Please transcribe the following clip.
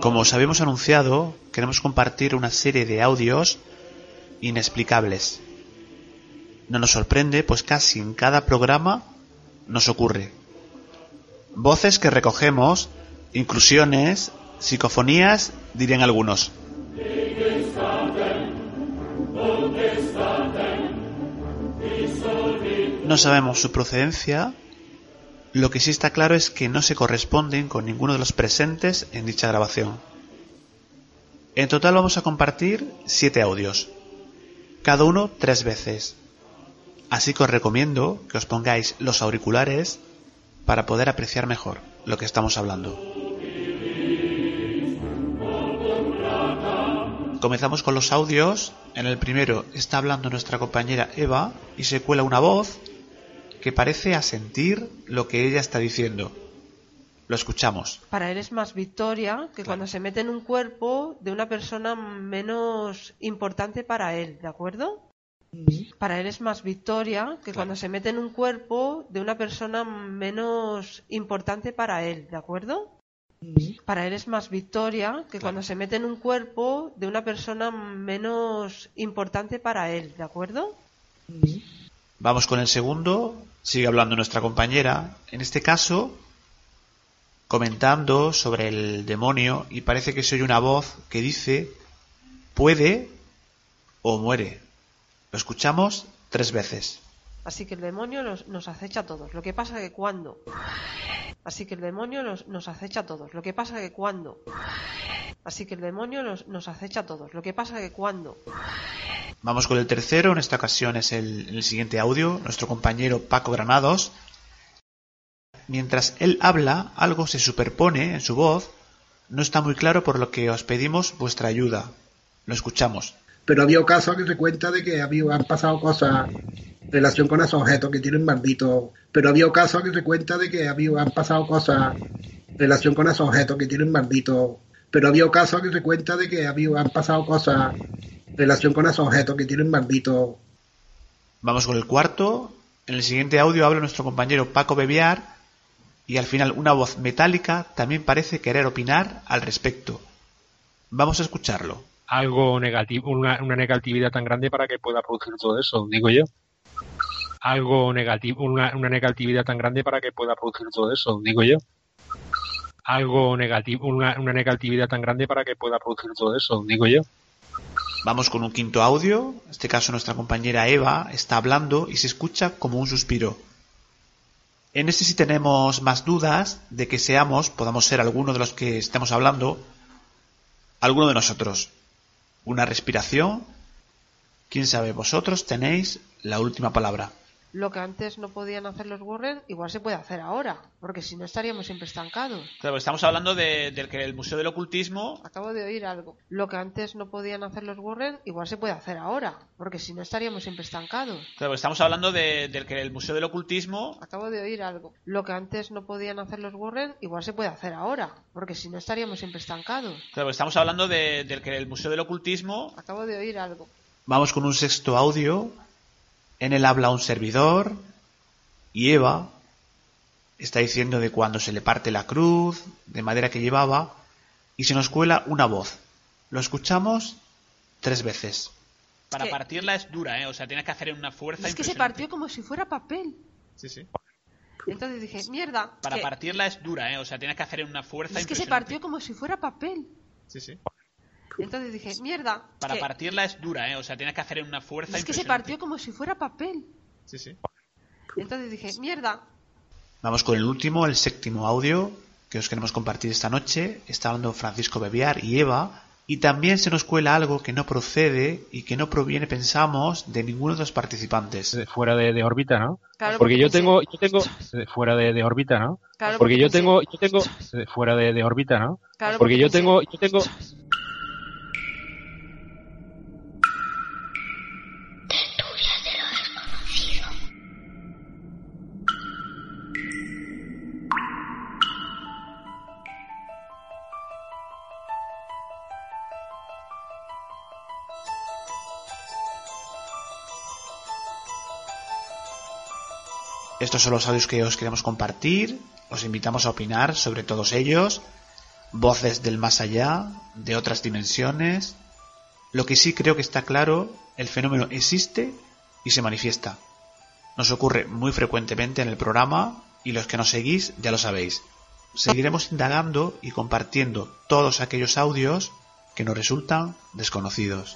Como os habíamos anunciado, queremos compartir una serie de audios inexplicables. No nos sorprende, pues casi en cada programa nos ocurre. Voces que recogemos, inclusiones, psicofonías, dirían algunos. No sabemos su procedencia, lo que sí está claro es que no se corresponden con ninguno de los presentes en dicha grabación. En total vamos a compartir siete audios, cada uno tres veces. Así que os recomiendo que os pongáis los auriculares para poder apreciar mejor lo que estamos hablando. Comenzamos con los audios. En el primero está hablando nuestra compañera Eva y se cuela una voz que parece asentir lo que ella está diciendo. Lo escuchamos. Para él es más victoria que cuando se mete en un cuerpo de una persona menos importante para él, ¿de acuerdo? Para él es más victoria que cuando se mete en un cuerpo de una persona menos importante para él, ¿de acuerdo? Para él es más victoria que cuando se mete en un cuerpo de una persona menos importante para él, ¿de acuerdo? Vamos con el segundo. Sigue hablando nuestra compañera. En este caso, comentando sobre el demonio y parece que se oye una voz que dice puede o muere. Lo escuchamos tres veces. Así que el demonio nos, nos acecha a todos. Lo que pasa que cuando. Así que el demonio nos, nos acecha a todos. Lo que pasa que cuando. Así que el demonio nos, nos acecha a todos. Lo que pasa que cuando. Vamos con el tercero. En esta ocasión es el, siguiente audio. Nuestro compañero Paco Granados. Mientras él habla, algo se superpone en su voz. No está muy claro por lo que os pedimos vuestra ayuda. Lo escuchamos. Pero había casos que se cuenta de que había, han pasado cosas relación con esos objetos que tienen maldito. Pero había casos que se cuenta de que había, han pasado cosas relación con esos objetos que tienen maldito. Pero había casos que se cuenta de que había, han pasado cosas en relación con esos objetos que tienen maldito. Vamos con el cuarto. En el siguiente audio habla nuestro compañero Paco Bebiar y al final una voz metálica también parece querer opinar al respecto. Vamos a escucharlo. Algo negativo, una, una negatividad tan grande para que pueda producir todo eso, digo yo. Algo negativo, una, una negatividad tan grande para que pueda producir todo eso, digo yo. Algo negativo, una, una negatividad tan grande para que pueda producir todo eso, digo yo. Vamos con un quinto audio. En este caso nuestra compañera Eva está hablando y se escucha como un suspiro. En este sí tenemos más dudas de que seamos, podamos ser alguno de los que estemos hablando, alguno de nosotros. Una respiración. Quién sabe, vosotros tenéis la última palabra. Lo que antes no podían hacer los Warren, igual se puede hacer ahora, porque si no estaríamos siempre estancados. Claro, estamos hablando de, del que el Museo del Ocultismo. Acabo de oír algo. Lo que antes no podían hacer los Warren, igual se puede hacer ahora, porque si no estaríamos siempre estancados. Claro, estamos hablando de, del que el Museo del Ocultismo. Acabo de oír algo. Lo que antes no podían hacer los Warren, igual se puede hacer ahora, porque si no estaríamos siempre estancados. Claro, estamos hablando de, del que el Museo del Ocultismo. Acabo de oír algo. Vamos con un sexto audio. En él habla un servidor y Eva está diciendo de cuando se le parte la cruz de madera que llevaba y se nos cuela una voz. Lo escuchamos tres veces. Para que- partirla es dura, ¿eh? O sea, tienes que hacer una fuerza Es que se partió como si fuera papel. Sí, sí. Entonces dije, mierda. Para que- partirla es dura, ¿eh? O sea, tienes que hacer una fuerza es que se partió como si fuera papel. Sí, sí. Entonces dije, mierda. Para que- partirla es dura, ¿eh? O sea, tienes que hacer una fuerza es que se partió como si fuera papel. Sí, sí. Entonces dije, mierda. Vamos con el último, el séptimo audio que os queremos compartir esta noche. Está hablando Francisco Bebiar y Eva. Y también se nos cuela algo que no procede y que no proviene, pensamos, de ninguno de los participantes. De- Fuera de, de órbita, ¿no? Claro, porque yo tengo, yo tengo, de- fuera de, de órbita, ¿no? Claro, porque yo pensé- tengo, yo tengo, fuera de, de órbita, ¿no? Claro, porque yo pensé- tengo, yo tengo, Estos son los audios que os queremos compartir. Os invitamos a opinar sobre todos ellos. Voces del más allá, de otras dimensiones. Lo que sí creo que está claro, el fenómeno existe y se manifiesta. Nos ocurre muy frecuentemente en el programa y los que nos seguís ya lo sabéis. Seguiremos indagando y compartiendo todos aquellos audios que nos resultan desconocidos.